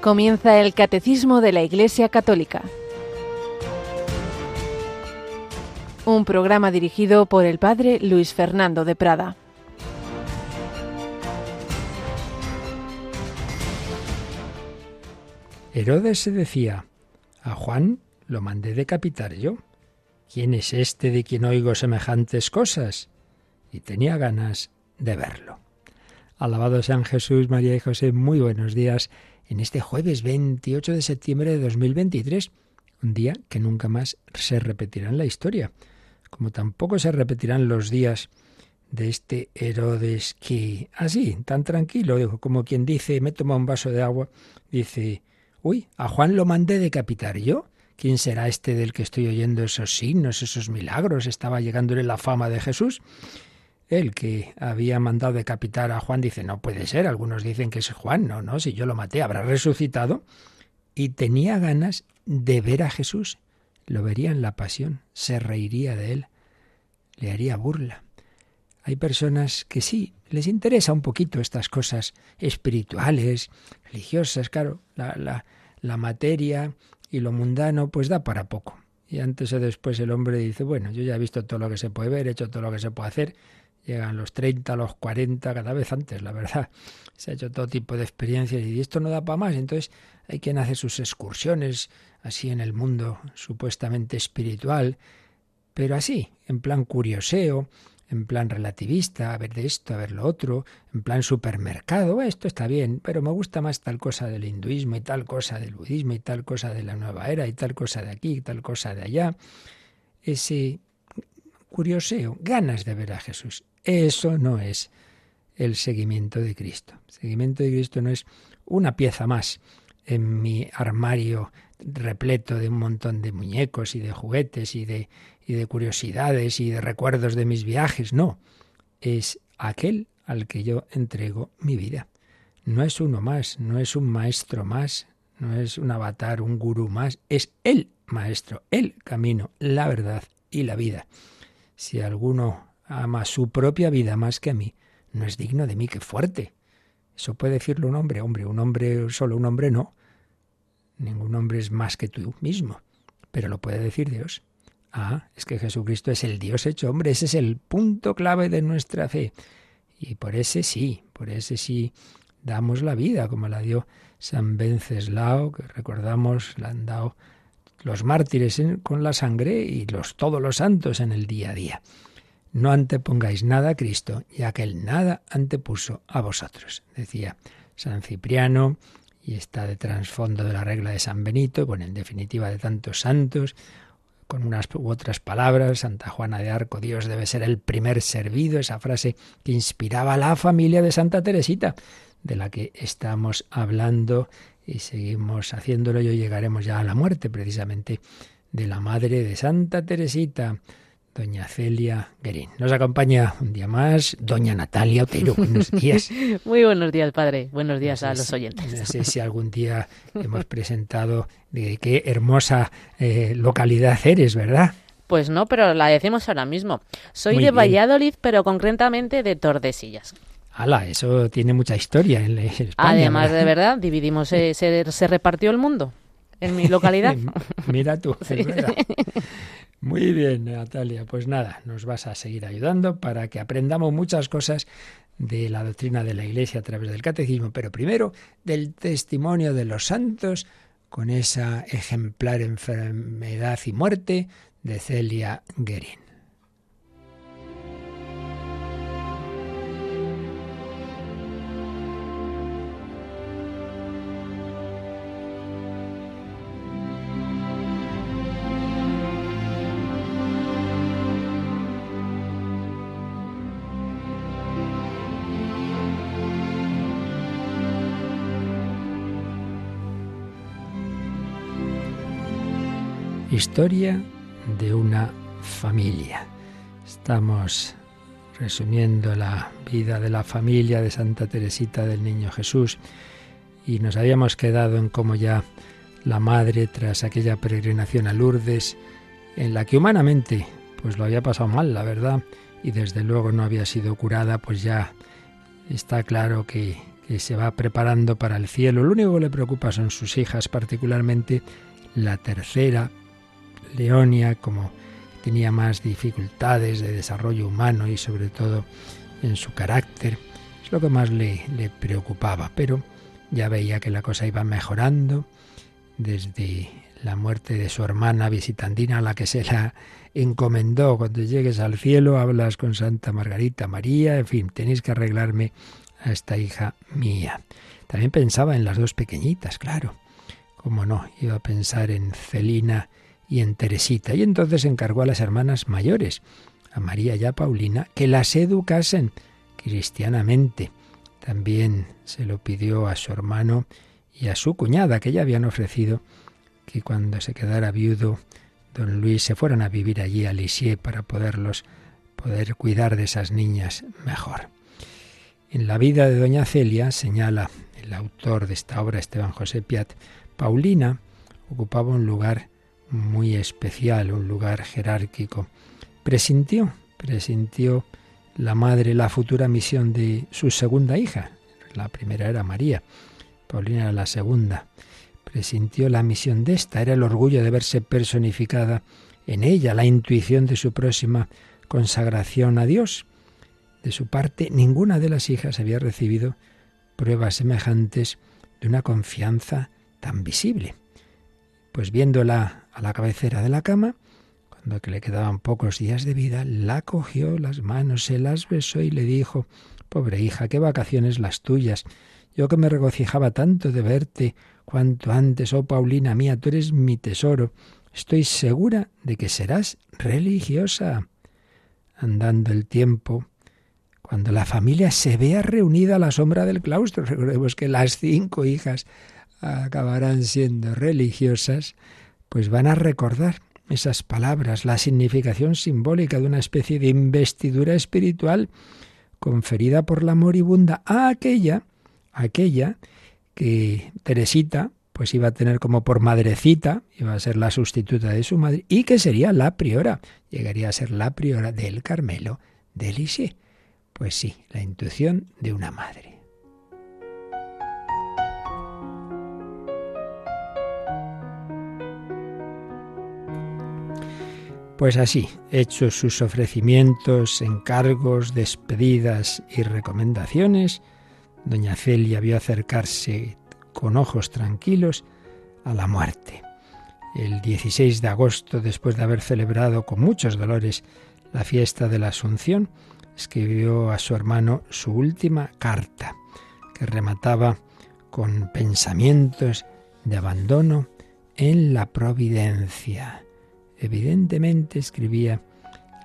Comienza el Catecismo de la Iglesia Católica. Un programa dirigido por el Padre Luis Fernando de Prada. Herodes se decía, a Juan lo mandé decapitar yo. ¿Quién es este de quien oigo semejantes cosas? Y tenía ganas de verlo. Alabado sean Jesús, María y José, muy buenos días en este jueves 28 de septiembre de 2023, un día que nunca más se repetirá en la historia, como tampoco se repetirán los días de este Herodes que, así, tan tranquilo, como quien dice, me toma un vaso de agua, dice, uy, a Juan lo mandé decapitar yo. ¿Quién será este del que estoy oyendo esos signos, esos milagros? Estaba llegándole la fama de Jesús. El que había mandado decapitar a Juan dice, no puede ser, algunos dicen que es Juan, no, no, si yo lo maté, habrá resucitado. Y tenía ganas de ver a Jesús, lo vería en la pasión, se reiría de él, le haría burla. Hay personas que sí, les interesa un poquito estas cosas espirituales, religiosas, claro, la, la, la materia y lo mundano pues da para poco. Y antes o después el hombre dice, bueno, yo ya he visto todo lo que se puede ver, he hecho todo lo que se puede hacer, llegan los 30, los 40, cada vez antes, la verdad. Se ha hecho todo tipo de experiencias y esto no da para más. Entonces hay quien hace sus excursiones así en el mundo supuestamente espiritual, pero así, en plan curioseo, en plan relativista, a ver de esto, a ver lo otro, en plan supermercado, esto está bien, pero me gusta más tal cosa del hinduismo y tal cosa del budismo y tal cosa de la nueva era y tal cosa de aquí y tal cosa de allá. Ese curioseo, ganas de ver a Jesús. Eso no es el seguimiento de Cristo. El seguimiento de Cristo no es una pieza más en mi armario repleto de un montón de muñecos y de juguetes y de, y de curiosidades y de recuerdos de mis viajes. No, es aquel al que yo entrego mi vida. No es uno más, no es un maestro más, no es un avatar, un gurú más, es el maestro, el camino, la verdad y la vida. Si alguno ama su propia vida más que a mí, no es digno de mí, que fuerte. Eso puede decirlo un hombre, hombre, un hombre, solo un hombre no. Ningún hombre es más que tú mismo, pero lo puede decir Dios. Ah, es que Jesucristo es el Dios hecho hombre, ese es el punto clave de nuestra fe. Y por ese sí, por ese sí damos la vida, como la dio San Venceslao, que recordamos, la han dado los mártires con la sangre y los todos los santos en el día a día. No antepongáis nada a Cristo, ya que Él nada antepuso a vosotros, decía San Cipriano, y está de trasfondo de la regla de San Benito, bueno, en definitiva de tantos santos, con unas u otras palabras, Santa Juana de Arco, Dios debe ser el primer servido, esa frase que inspiraba a la familia de Santa Teresita, de la que estamos hablando y seguimos haciéndolo y llegaremos ya a la muerte precisamente de la madre de Santa Teresita doña Celia Guerín. Nos acompaña un día más doña Natalia Otero. Buenos días. Muy buenos días, padre. Buenos días a los oyentes. No sé si algún día hemos presentado de qué hermosa eh, localidad eres, ¿verdad? Pues no, pero la decimos ahora mismo. Soy de Valladolid, pero concretamente de Tordesillas. ¡Hala! Eso tiene mucha historia en, España. Además, de verdad, dividimos, eh, se, se repartió el mundo en mi localidad. Mira tú, es verdad. Muy bien, Natalia. Pues nada, nos vas a seguir ayudando para que aprendamos muchas cosas de la doctrina de la Iglesia a través del catecismo, pero primero del testimonio de los santos con esa ejemplar enfermedad y muerte de Celia Guerin. Historia de una familia. Estamos resumiendo la vida de la familia de Santa Teresita del Niño Jesús y nos habíamos quedado en cómo ya la madre tras aquella peregrinación a Lourdes en la que humanamente pues lo había pasado mal, la verdad, y desde luego no había sido curada, pues ya está claro que, que se va preparando para el cielo. Lo único que le preocupa son sus hijas, particularmente la tercera, Leonia, como tenía más dificultades de desarrollo humano y sobre todo en su carácter. Es lo que más le, le preocupaba, pero ya veía que la cosa iba mejorando desde la muerte de su hermana visitandina, a la que se la encomendó. Cuando llegues al cielo hablas con Santa Margarita María, en fin, tenéis que arreglarme a esta hija mía. También pensaba en las dos pequeñitas, claro. Cómo no, iba a pensar en Celina y en Teresita. Y entonces encargó a las hermanas mayores, a María y a Paulina, que las educasen cristianamente. También se lo pidió a su hermano y a su cuñada, que ya habían ofrecido que cuando se quedara viudo, don Luis se fueran a vivir allí a Lisieux para poderlos poder cuidar de esas niñas mejor. En la vida de doña Celia, señala el autor de esta obra, Esteban José Piat, Paulina ocupaba un lugar muy especial, un lugar jerárquico. Presintió, presintió la madre la futura misión de su segunda hija. La primera era María, Paulina era la segunda. Presintió la misión de esta, era el orgullo de verse personificada en ella, la intuición de su próxima consagración a Dios. De su parte, ninguna de las hijas había recibido pruebas semejantes de una confianza tan visible. Pues viéndola a la cabecera de la cama, cuando que le quedaban pocos días de vida, la cogió las manos, se las besó y le dijo Pobre hija, qué vacaciones las tuyas. Yo que me regocijaba tanto de verte cuanto antes, oh Paulina mía, tú eres mi tesoro. Estoy segura de que serás religiosa. Andando el tiempo, cuando la familia se vea reunida a la sombra del claustro, recordemos que las cinco hijas acabarán siendo religiosas, pues van a recordar esas palabras, la significación simbólica de una especie de investidura espiritual conferida por la moribunda a aquella, aquella que Teresita pues iba a tener como por madrecita, iba a ser la sustituta de su madre, y que sería la priora, llegaría a ser la priora del Carmelo de Lisieux. Pues sí, la intuición de una madre. Pues así, hechos sus ofrecimientos, encargos, despedidas y recomendaciones, doña Celia vio acercarse con ojos tranquilos a la muerte. El 16 de agosto, después de haber celebrado con muchos dolores la fiesta de la Asunción, escribió a su hermano su última carta, que remataba con pensamientos de abandono en la providencia. Evidentemente escribía,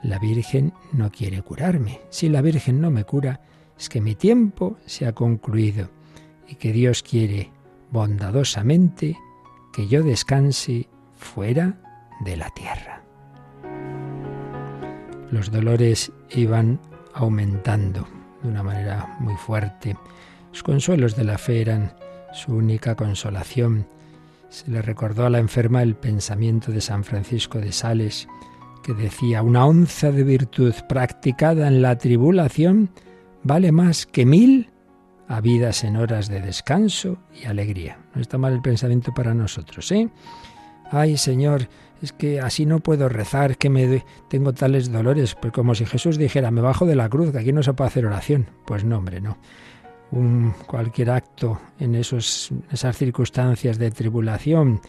la Virgen no quiere curarme. Si la Virgen no me cura, es que mi tiempo se ha concluido y que Dios quiere bondadosamente que yo descanse fuera de la tierra. Los dolores iban aumentando de una manera muy fuerte. Los consuelos de la fe eran su única consolación se le recordó a la enferma el pensamiento de San Francisco de Sales, que decía, una onza de virtud practicada en la tribulación vale más que mil habidas en horas de descanso y alegría. No está mal el pensamiento para nosotros, ¿eh? Ay, Señor, es que así no puedo rezar, que me tengo tales dolores, pues como si Jesús dijera, me bajo de la cruz, que aquí no se puede hacer oración. Pues no, hombre, no un, cualquier acto en esos, esas circunstancias de tribulación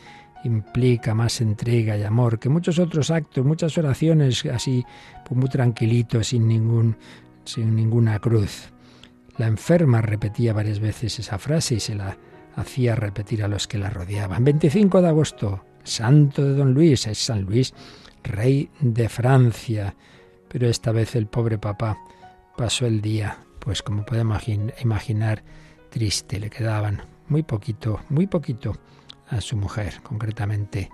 implica más entrega y amor que muchos otros actos, muchas oraciones así pues muy tranquilitos, sin, ningún, sin ninguna cruz. La enferma repetía varias veces esa frase y se la hacía repetir a los que la rodeaban. 25 de agosto, santo de don Luis, es San Luis, rey de Francia. Pero esta vez el pobre papá pasó el día pues como podemos imaginar, triste. Le quedaban muy poquito, muy poquito a su mujer, concretamente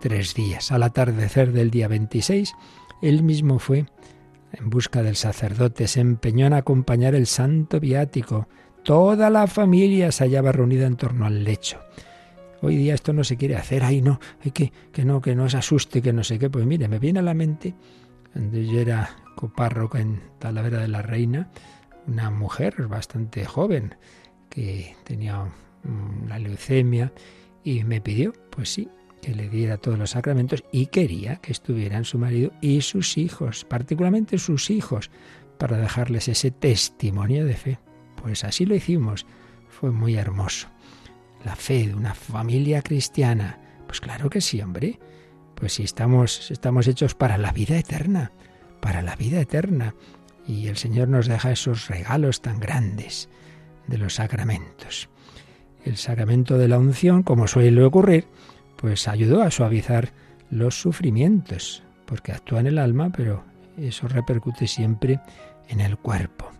tres días. Al atardecer del día 26, él mismo fue en busca del sacerdote, se empeñó en acompañar el santo viático. Toda la familia se hallaba reunida en torno al lecho. Hoy día esto no se quiere hacer, ay no, hay que, que no, que no se asuste, que no sé qué. Pues mire, me viene a la mente, cuando yo era copárroco en Talavera de la Reina, una mujer bastante joven que tenía una leucemia y me pidió, pues sí, que le diera todos los sacramentos y quería que estuvieran su marido y sus hijos, particularmente sus hijos, para dejarles ese testimonio de fe. Pues así lo hicimos, fue muy hermoso. La fe de una familia cristiana, pues claro que sí, hombre. Pues si estamos, estamos hechos para la vida eterna, para la vida eterna. Y el Señor nos deja esos regalos tan grandes de los sacramentos. El sacramento de la unción, como suele ocurrir, pues ayudó a suavizar los sufrimientos, porque actúa en el alma, pero eso repercute siempre en el cuerpo.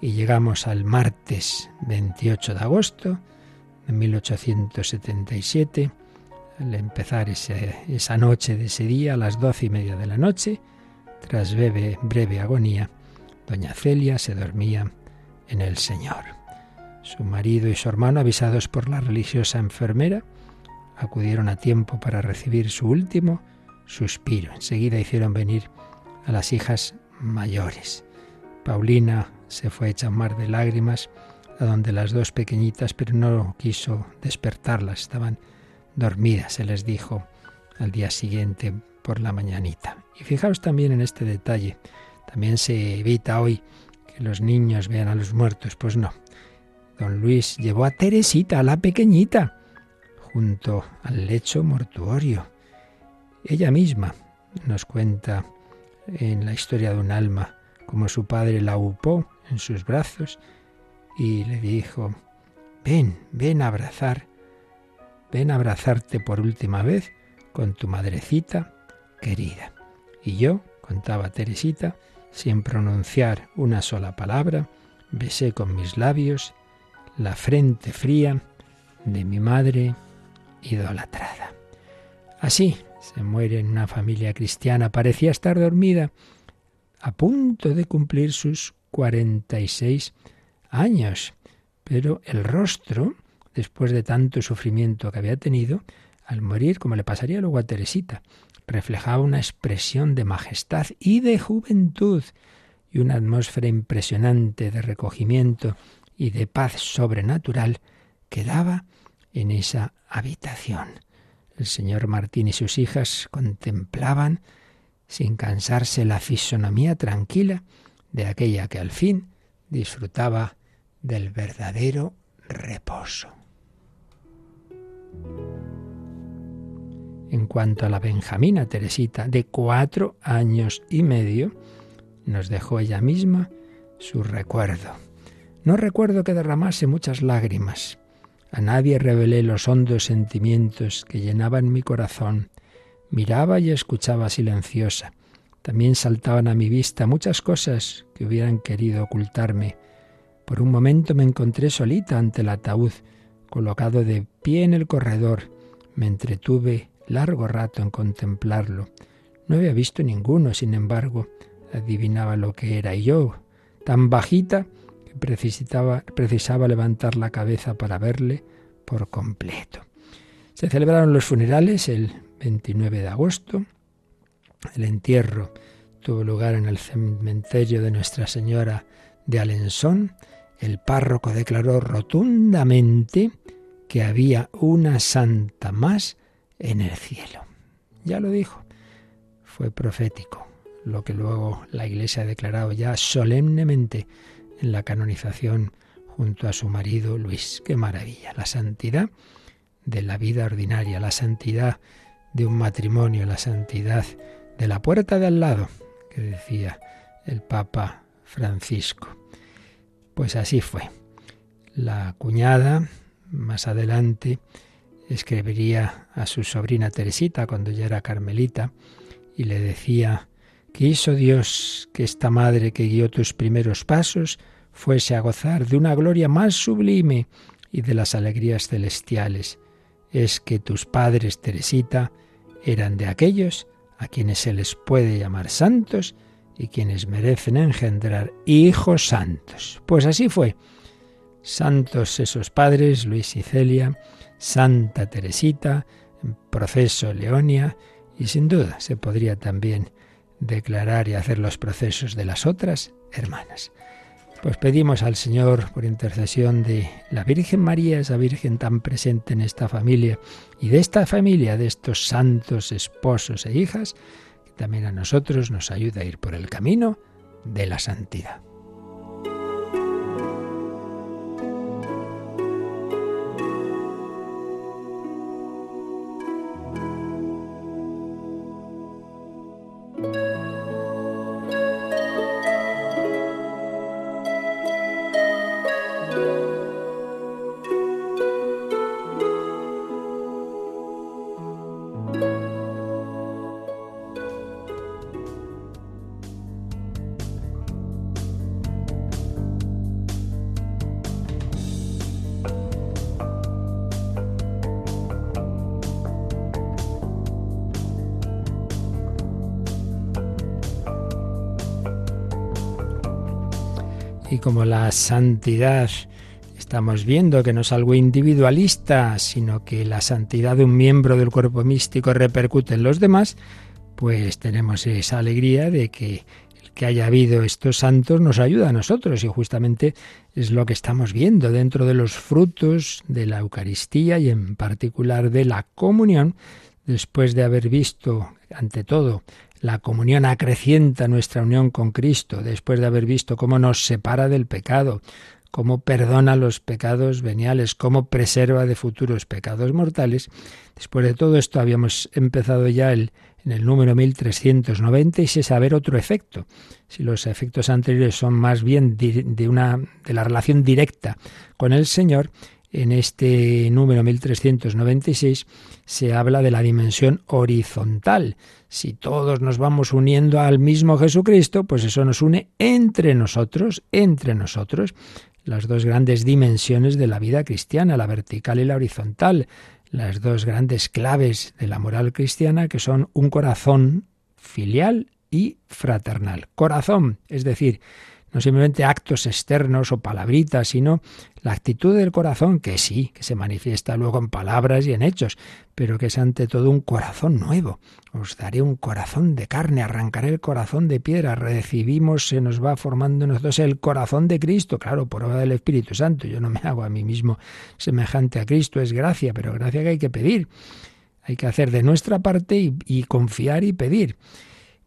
Y llegamos al martes 28 de agosto de 1877, al empezar esa noche de ese día, a las doce y media de la noche, tras breve, breve agonía, doña Celia se dormía en el Señor. Su marido y su hermano, avisados por la religiosa enfermera, acudieron a tiempo para recibir su último suspiro. Enseguida hicieron venir a las hijas mayores. Paulina se fue hecha un mar de lágrimas a donde las dos pequeñitas, pero no quiso despertarlas, estaban dormidas, se les dijo al día siguiente por la mañanita. Y fijaos también en este detalle, también se evita hoy que los niños vean a los muertos, pues no. Don Luis llevó a Teresita, a la pequeñita, junto al lecho mortuorio. Ella misma nos cuenta en la historia de un alma como su padre la upó en sus brazos y le dijo, ven, ven a abrazar, ven a abrazarte por última vez con tu madrecita querida. Y yo, contaba Teresita, sin pronunciar una sola palabra, besé con mis labios la frente fría de mi madre idolatrada. Así se muere en una familia cristiana. Parecía estar dormida, a punto de cumplir sus 46 años. Pero el rostro, después de tanto sufrimiento que había tenido, al morir, como le pasaría luego a Teresita, reflejaba una expresión de majestad y de juventud y una atmósfera impresionante de recogimiento y de paz sobrenatural que daba en esa habitación. El señor Martín y sus hijas contemplaban sin cansarse la fisonomía tranquila de aquella que al fin disfrutaba del verdadero reposo. En cuanto a la Benjamina Teresita, de cuatro años y medio, nos dejó ella misma su recuerdo. No recuerdo que derramase muchas lágrimas, a nadie revelé los hondos sentimientos que llenaban mi corazón. Miraba y escuchaba silenciosa. También saltaban a mi vista muchas cosas que hubieran querido ocultarme. Por un momento me encontré solita ante el ataúd, colocado de pie en el corredor. Me entretuve largo rato en contemplarlo. No había visto ninguno, sin embargo, adivinaba lo que era. Y yo, tan bajita, precisaba, precisaba levantar la cabeza para verle por completo. Se celebraron los funerales el 29 de agosto. El entierro tuvo lugar en el cementerio de Nuestra Señora de Alençon. El párroco declaró rotundamente que había una santa más en el cielo. Ya lo dijo, fue profético, lo que luego la Iglesia ha declarado ya solemnemente en la canonización junto a su marido Luis. Qué maravilla, la santidad de la vida ordinaria, la santidad de un matrimonio, la santidad de la puerta de al lado, que decía el Papa Francisco. Pues así fue. La cuñada, más adelante, escribiría a su sobrina Teresita cuando ya era carmelita y le decía Quiso Dios que esta madre que guió tus primeros pasos fuese a gozar de una gloria más sublime y de las alegrías celestiales. Es que tus padres, Teresita, eran de aquellos a quienes se les puede llamar santos y quienes merecen engendrar hijos santos. Pues así fue. Santos esos padres, Luis y Celia, Santa Teresita, proceso Leonia, y sin duda se podría también declarar y hacer los procesos de las otras hermanas. Pues pedimos al Señor, por intercesión de la Virgen María, esa Virgen tan presente en esta familia, y de esta familia, de estos santos esposos e hijas, que también a nosotros nos ayuda a ir por el camino de la santidad. Como la santidad. Estamos viendo que no es algo individualista, sino que la santidad de un miembro del cuerpo místico repercute en los demás, pues tenemos esa alegría de que el que haya habido estos santos nos ayuda a nosotros y justamente es lo que estamos viendo dentro de los frutos de la Eucaristía y en particular de la comunión, después de haber visto ante todo la comunión acrecienta nuestra unión con Cristo después de haber visto cómo nos separa del pecado, cómo perdona los pecados veniales, cómo preserva de futuros pecados mortales. Después de todo esto habíamos empezado ya el, en el número 1396 a ver otro efecto. Si los efectos anteriores son más bien de, una, de la relación directa con el Señor, en este número 1396 se habla de la dimensión horizontal. Si todos nos vamos uniendo al mismo Jesucristo, pues eso nos une entre nosotros, entre nosotros, las dos grandes dimensiones de la vida cristiana, la vertical y la horizontal, las dos grandes claves de la moral cristiana que son un corazón filial y fraternal. Corazón, es decir, no simplemente actos externos o palabritas, sino la actitud del corazón, que sí, que se manifiesta luego en palabras y en hechos, pero que es ante todo un corazón nuevo. Os daré un corazón de carne, arrancaré el corazón de piedra, recibimos, se nos va formando nosotros el corazón de Cristo, claro, por obra del Espíritu Santo. Yo no me hago a mí mismo semejante a Cristo, es gracia, pero gracia que hay que pedir. Hay que hacer de nuestra parte y confiar y pedir.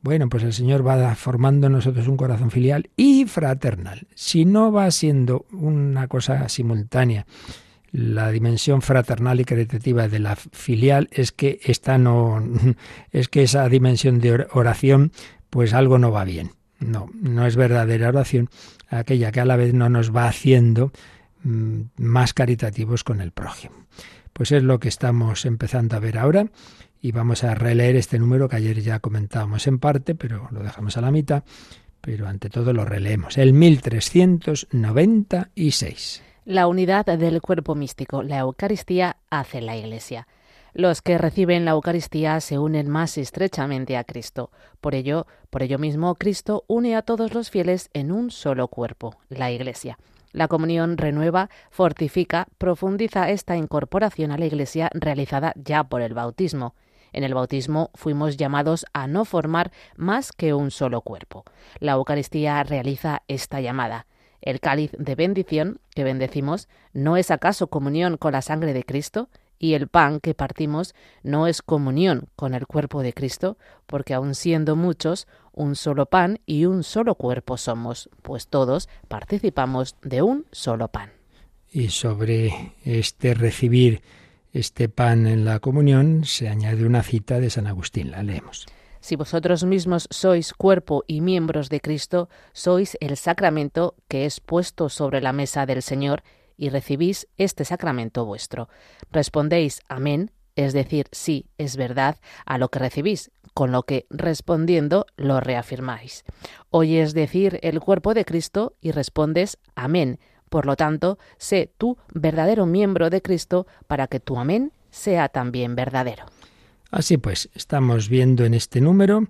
Bueno, pues el Señor va formando en nosotros un corazón filial y fraternal. Si no va siendo una cosa simultánea, la dimensión fraternal y caritativa de la filial es que esta no es que esa dimensión de oración pues algo no va bien. No, no es verdadera oración aquella que a la vez no nos va haciendo más caritativos con el prójimo. Pues es lo que estamos empezando a ver ahora y vamos a releer este número que ayer ya comentábamos en parte, pero lo dejamos a la mitad, pero ante todo lo releemos, el 1396. La unidad del cuerpo místico, la Eucaristía, hace la Iglesia. Los que reciben la Eucaristía se unen más estrechamente a Cristo. Por ello, por ello mismo, Cristo une a todos los fieles en un solo cuerpo, la Iglesia. La comunión renueva, fortifica, profundiza esta incorporación a la Iglesia realizada ya por el bautismo. En el bautismo fuimos llamados a no formar más que un solo cuerpo. La Eucaristía realiza esta llamada. El cáliz de bendición que bendecimos no es acaso comunión con la sangre de Cristo, y el pan que partimos no es comunión con el cuerpo de Cristo, porque aun siendo muchos, un solo pan y un solo cuerpo somos, pues todos participamos de un solo pan. Y sobre este recibir este pan en la comunión, se añade una cita de San Agustín. La leemos. Si vosotros mismos sois cuerpo y miembros de Cristo, sois el sacramento que es puesto sobre la mesa del Señor y recibís este sacramento vuestro. Respondéis amén, es decir, sí, es verdad, a lo que recibís, con lo que respondiendo lo reafirmáis. Oyes decir el cuerpo de Cristo y respondes amén, por lo tanto, sé tú verdadero miembro de Cristo para que tu amén sea también verdadero. Así pues, estamos viendo en este número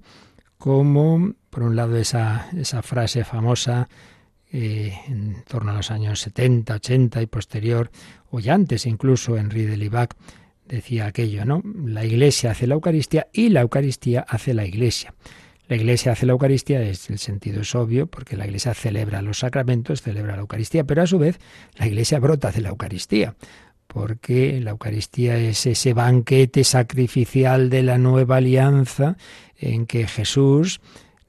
cómo, por un lado, esa, esa frase famosa eh, en torno a los años 70, 80 y posterior, o ya antes incluso, Henri de Libac decía aquello, ¿no? La Iglesia hace la Eucaristía y la Eucaristía hace la Iglesia. La Iglesia hace la Eucaristía, es, el sentido es obvio, porque la Iglesia celebra los sacramentos, celebra la Eucaristía, pero a su vez la Iglesia brota de la Eucaristía, porque la Eucaristía es ese banquete sacrificial de la nueva alianza en que Jesús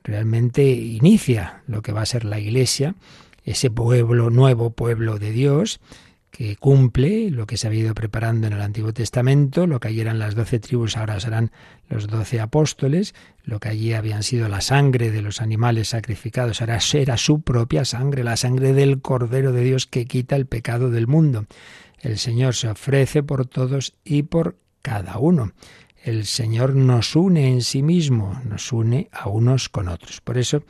realmente inicia lo que va a ser la Iglesia, ese pueblo, nuevo pueblo de Dios, que cumple lo que se había ido preparando en el Antiguo Testamento, lo que allí eran las doce tribus ahora serán los doce apóstoles, lo que allí habían sido la sangre de los animales sacrificados ahora era su propia sangre, la sangre del Cordero de Dios que quita el pecado del mundo. El Señor se ofrece por todos y por cada uno. El Señor nos une en sí mismo, nos une a unos con otros. Por eso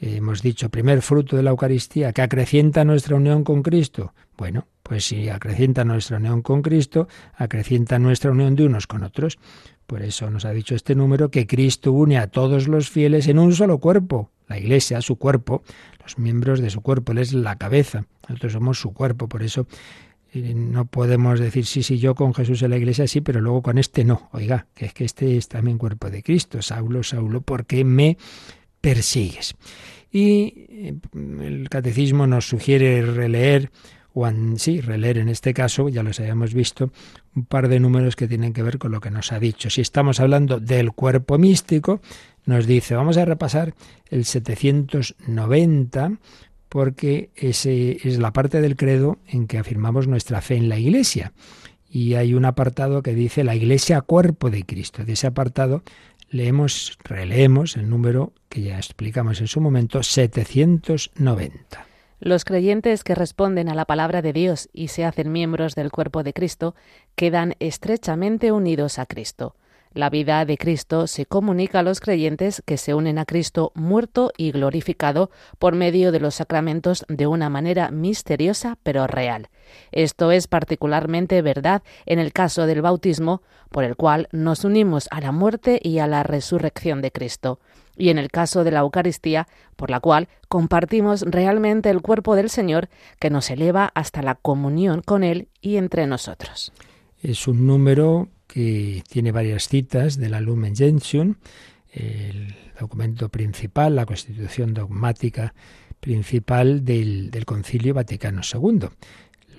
hemos dicho, primer fruto de la Eucaristía, que acrecienta nuestra unión con Cristo. Bueno, pues si acrecienta nuestra unión con Cristo, acrecienta nuestra unión de unos con otros. Por eso nos ha dicho este número que Cristo une a todos los fieles en un solo cuerpo. La Iglesia, su cuerpo, los miembros de su cuerpo, Él es la cabeza. Nosotros somos su cuerpo, por eso eh, no podemos decir sí, sí, yo con Jesús en la iglesia sí, pero luego con este no. Oiga, que es que este es también cuerpo de Cristo. Saulo, Saulo, ¿por qué me persigues? Y eh, el catecismo nos sugiere releer sí, releer en este caso, ya los habíamos visto, un par de números que tienen que ver con lo que nos ha dicho. Si estamos hablando del cuerpo místico, nos dice, vamos a repasar el 790, porque ese es la parte del credo en que afirmamos nuestra fe en la Iglesia. Y hay un apartado que dice la Iglesia cuerpo de Cristo. De ese apartado leemos, releemos el número que ya explicamos en su momento, 790. Los creyentes que responden a la palabra de Dios y se hacen miembros del cuerpo de Cristo quedan estrechamente unidos a Cristo. La vida de Cristo se comunica a los creyentes que se unen a Cristo muerto y glorificado por medio de los sacramentos de una manera misteriosa pero real. Esto es particularmente verdad en el caso del bautismo, por el cual nos unimos a la muerte y a la resurrección de Cristo y en el caso de la Eucaristía, por la cual compartimos realmente el cuerpo del Señor que nos eleva hasta la comunión con Él y entre nosotros. Es un número que tiene varias citas de la Lumen Gentium, el documento principal, la constitución dogmática principal del, del Concilio Vaticano II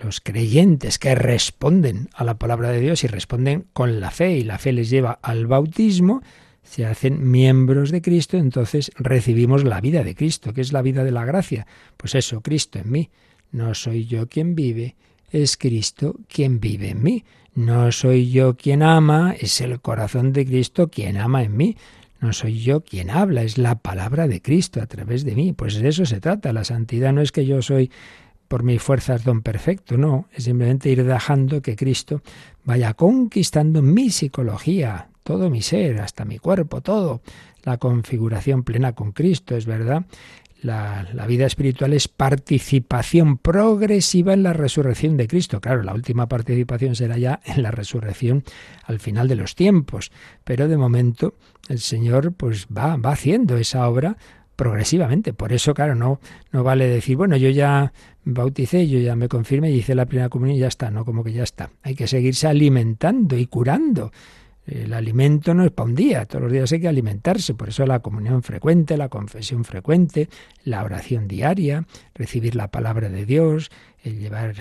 los creyentes que responden a la palabra de Dios y responden con la fe y la fe les lleva al bautismo, se hacen miembros de Cristo, entonces recibimos la vida de Cristo, que es la vida de la gracia. Pues eso, Cristo en mí. No soy yo quien vive, es Cristo quien vive en mí. No soy yo quien ama, es el corazón de Cristo quien ama en mí. No soy yo quien habla, es la palabra de Cristo a través de mí. Pues de eso se trata. La santidad no es que yo soy por mis fuerzas don perfecto, no, es simplemente ir dejando que Cristo vaya conquistando mi psicología, todo mi ser, hasta mi cuerpo, todo. La configuración plena con Cristo, es verdad. La, vida espiritual es participación progresiva en la resurrección de Cristo. Claro, la última participación será ya en la resurrección al final de los tiempos. Pero de momento el Señor pues va, va haciendo esa obra progresivamente. Por eso, claro, no, no vale decir, bueno, yo ya bauticé, yo ya me confirmé y hice la primera comunión y ya está, no, como que ya está. Hay que seguirse alimentando y curando. El alimento no es para un día, todos los días hay que alimentarse, por eso la comunión frecuente, la confesión frecuente, la oración diaria, recibir la palabra de Dios, el llevar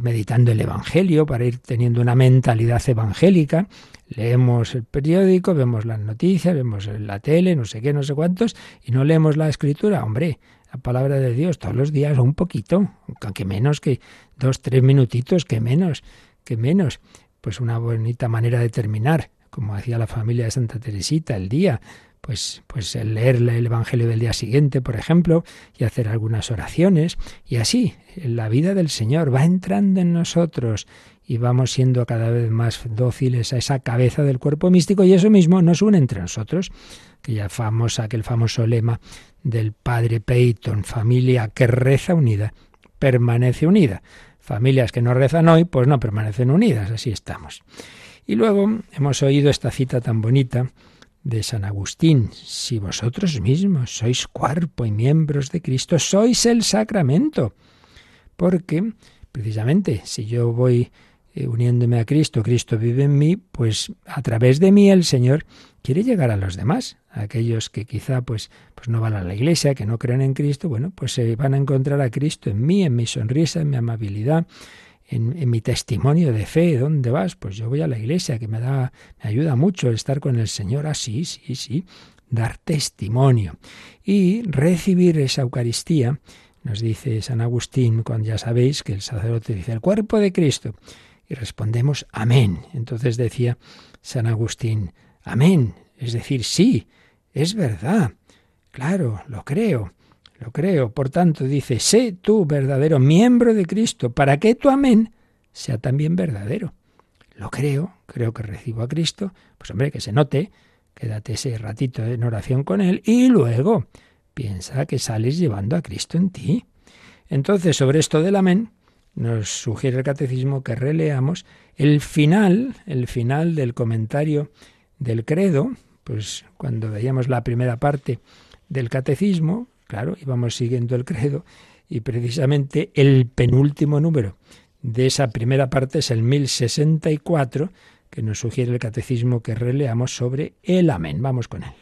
meditando el Evangelio para ir teniendo una mentalidad evangélica. Leemos el periódico, vemos las noticias, vemos la tele, no sé qué, no sé cuántos, y no leemos la escritura. Hombre, la palabra de Dios todos los días, un poquito, que menos que dos, tres minutitos, que menos, que menos pues una bonita manera de terminar, como hacía la familia de Santa Teresita el día, pues, pues el leer el Evangelio del día siguiente, por ejemplo, y hacer algunas oraciones, y así la vida del Señor va entrando en nosotros y vamos siendo cada vez más dóciles a esa cabeza del cuerpo místico y eso mismo nos une entre nosotros. Aquella famosa, aquel famoso lema del padre Peyton, familia que reza unida, permanece unida. Familias que no rezan hoy, pues no permanecen unidas, así estamos. Y luego hemos oído esta cita tan bonita de San Agustín, si vosotros mismos sois cuerpo y miembros de Cristo, sois el sacramento. Porque, precisamente, si yo voy eh, uniéndome a Cristo, Cristo vive en mí, pues a través de mí el Señor quiere llegar a los demás, a aquellos que quizá pues, pues no van a la iglesia, que no creen en Cristo, bueno, pues se van a encontrar a Cristo en mí, en mi sonrisa, en mi amabilidad, en, mi testimonio de fe. ¿Dónde vas? Pues yo voy a la iglesia, que me da, me ayuda mucho estar con el Señor. ah, sí, sí, dar testimonio y recibir esa Eucaristía. Nos dice San Agustín, cuando ya sabéis que el sacerdote dice el cuerpo de Cristo y respondemos amén. Entonces decía San Agustín, amén, es decir, sí, es verdad, claro, lo creo, lo creo. Por tanto, dice, sé tú verdadero miembro de Cristo, para que tu amén sea también verdadero. Lo creo, creo que recibo a Cristo, pues hombre, que se note, quédate ese ratito en oración con Él y luego piensa que sales llevando a Cristo en ti. Entonces, sobre esto del amén, nos sugiere el catecismo que releamos el final, el final del comentario del credo, pues cuando veíamos la primera parte del catecismo, claro, íbamos siguiendo el credo, y precisamente el penúltimo número de esa primera parte es el 1064, que nos sugiere el catecismo que releamos sobre el amén. Vamos con él.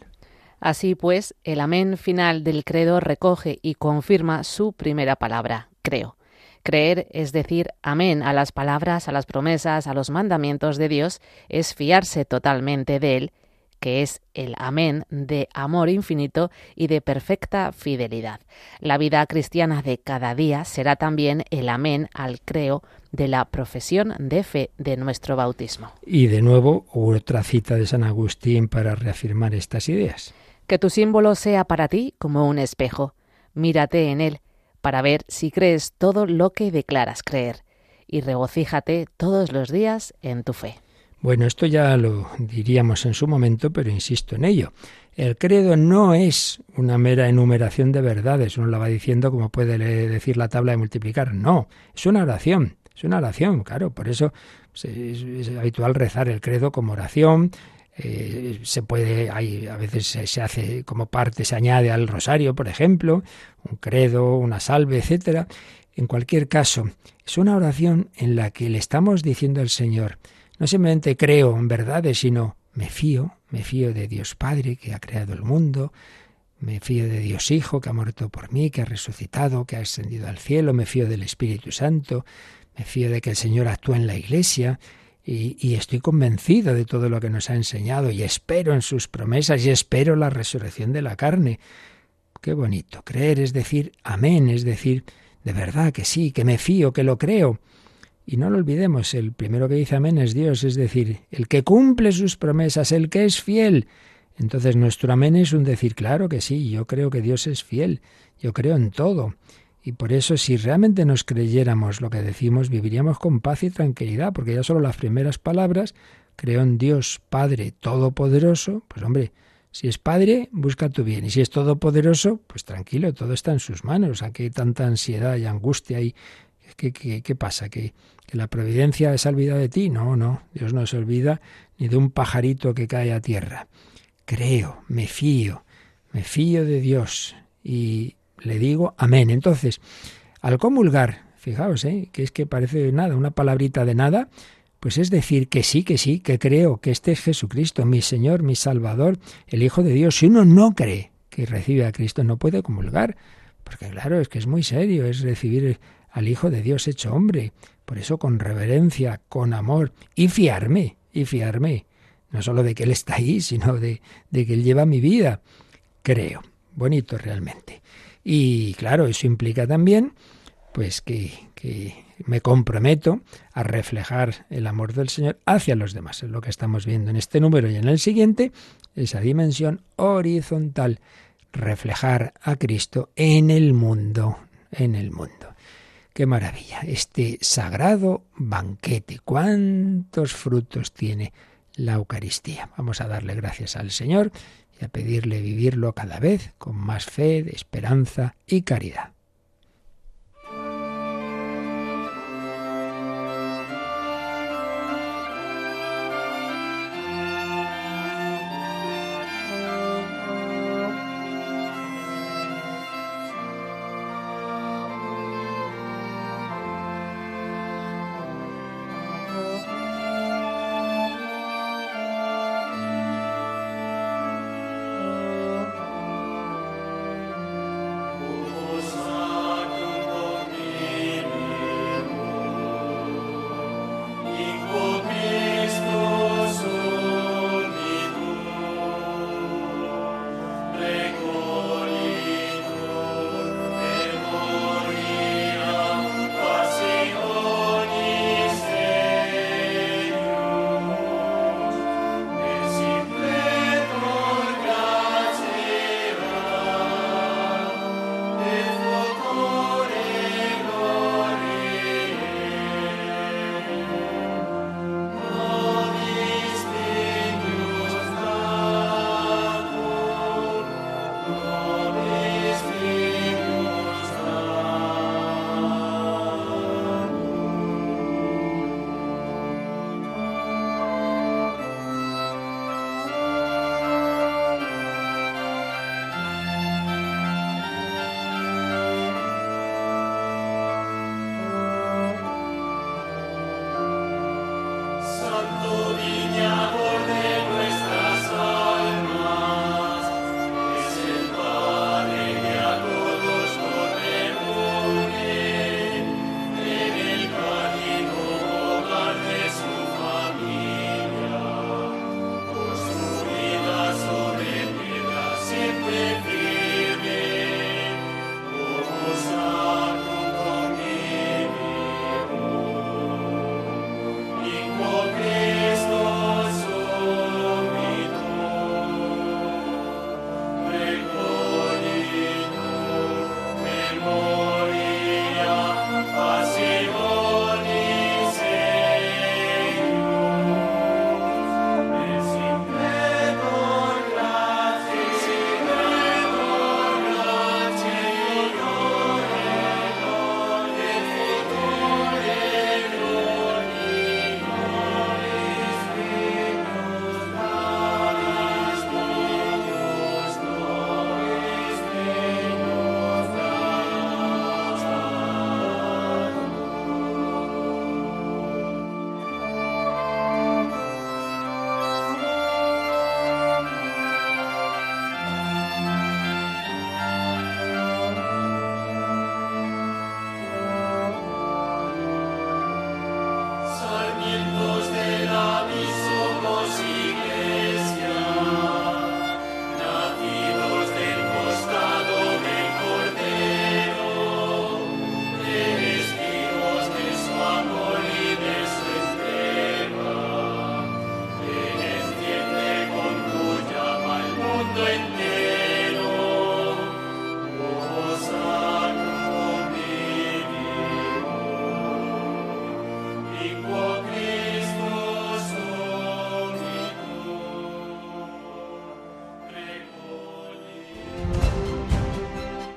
Así pues, el amén final del credo recoge y confirma su primera palabra, creo. Creer es decir amén a las palabras, a las promesas, a los mandamientos de Dios, es fiarse totalmente de Él, que es el amén de amor infinito y de perfecta fidelidad. La vida cristiana de cada día será también el amén al creo de la profesión de fe de nuestro bautismo. Y de nuevo otra cita de San Agustín para reafirmar estas ideas. Que tu símbolo sea para ti como un espejo. Mírate en él para ver si crees todo lo que declaras creer, y regocíjate todos los días en tu fe. Bueno, esto ya lo diríamos en su momento, pero insisto en ello. El credo no es una mera enumeración de verdades, uno la va diciendo como puede decir la tabla de multiplicar, no, es una oración, es una oración, claro, por eso es, habitual rezar el credo como oración, eh, se puede, hay, a veces se, hace como parte, se añade al rosario, por ejemplo, un credo, una salve, etcétera. En cualquier caso, es una oración en la que le estamos diciendo al Señor, no simplemente creo en verdades, sino me fío, me fío de Dios Padre que ha creado el mundo, me fío de Dios Hijo que ha muerto por mí, que ha resucitado, que ha ascendido al cielo, me fío del Espíritu Santo, me fío de que el Señor actúa en la Iglesia, y, estoy convencido de todo lo que nos ha enseñado y espero en sus promesas y espero la resurrección de la carne. Qué bonito. Creer es decir amén, es decir, de verdad que sí, que me fío, que lo creo. Y no lo olvidemos, el primero que dice amén es Dios, es decir, el que cumple sus promesas, el que es fiel. Entonces nuestro amén es un decir, claro que sí, yo creo que Dios es fiel, yo creo en todo. Y por eso, si realmente nos creyéramos lo que decimos, viviríamos con paz y tranquilidad, porque ya solo las primeras palabras, creo en Dios Padre Todopoderoso, pues hombre, si es Padre, busca tu bien, y si es Todopoderoso, pues tranquilo, todo está en sus manos. Aquí hay tanta ansiedad y angustia y ¿Qué, qué, pasa? ¿Que, ¿Que la providencia se ha de ti? No, no, Dios no se olvida ni de un pajarito que cae a tierra. Creo, me fío, me fío de Dios y le digo amén. Entonces, al comulgar, fijaos, ¿eh? que es que parece nada, una palabrita de nada, pues es decir que sí, que sí, que creo que este es Jesucristo, mi Señor, mi Salvador, el Hijo de Dios. Si uno no cree que recibe a Cristo, no puede comulgar, porque claro, es que es muy serio, es recibir al Hijo de Dios hecho hombre. Por eso con reverencia, con amor, y fiarme, y fiarme, no solo de que Él está ahí, sino de, de que Él lleva mi vida. Creo. Bonito realmente. Y claro, eso implica también pues que, que me comprometo a reflejar el amor del Señor hacia los demás. Es lo que estamos viendo en este número y en el siguiente, esa dimensión horizontal, reflejar a Cristo en el mundo, en el mundo. Qué maravilla, este sagrado banquete, cuántos frutos tiene la Eucaristía. Vamos a darle gracias al Señor a pedirle vivirlo cada vez con más fe, esperanza y caridad.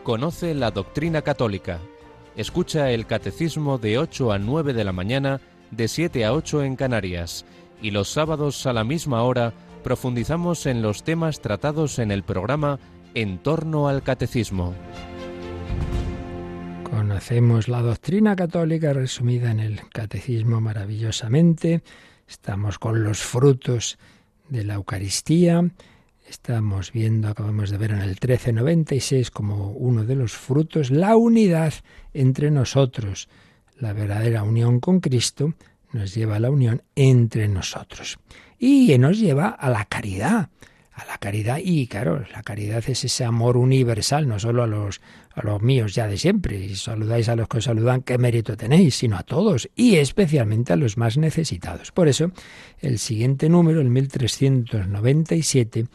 Conoce la doctrina católica. Escucha el catecismo de 8 a 9 de la mañana, de 7 a 8 en Canarias. Y los sábados a la misma hora profundizamos en los temas tratados en el programa En torno al catecismo. Conocemos la doctrina católica resumida en el catecismo maravillosamente. Estamos con los frutos de la Eucaristía. Estamos viendo, acabamos de ver en el 1396 como uno de los frutos, la unidad entre nosotros. La verdadera unión con Cristo nos lleva a la unión entre nosotros. Y nos lleva a la caridad a la caridad y claro, la caridad es ese amor universal, no solo a los a los míos ya de siempre, y saludáis a los que os saludan, qué mérito tenéis, sino a todos y especialmente a los más necesitados. Por eso, el siguiente número, el 1397,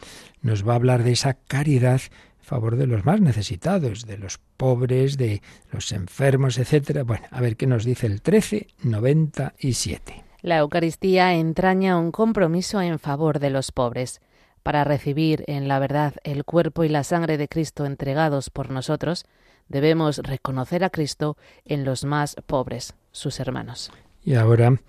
nos va a hablar de esa caridad a favor de los más necesitados, de los pobres, de los enfermos, etcétera. Bueno, a ver qué nos dice el 1397. La Eucaristía entraña un compromiso en favor de los pobres para recibir en la verdad el cuerpo y la sangre de Cristo entregados por nosotros, debemos reconocer a Cristo en los más pobres, sus hermanos. Y ahora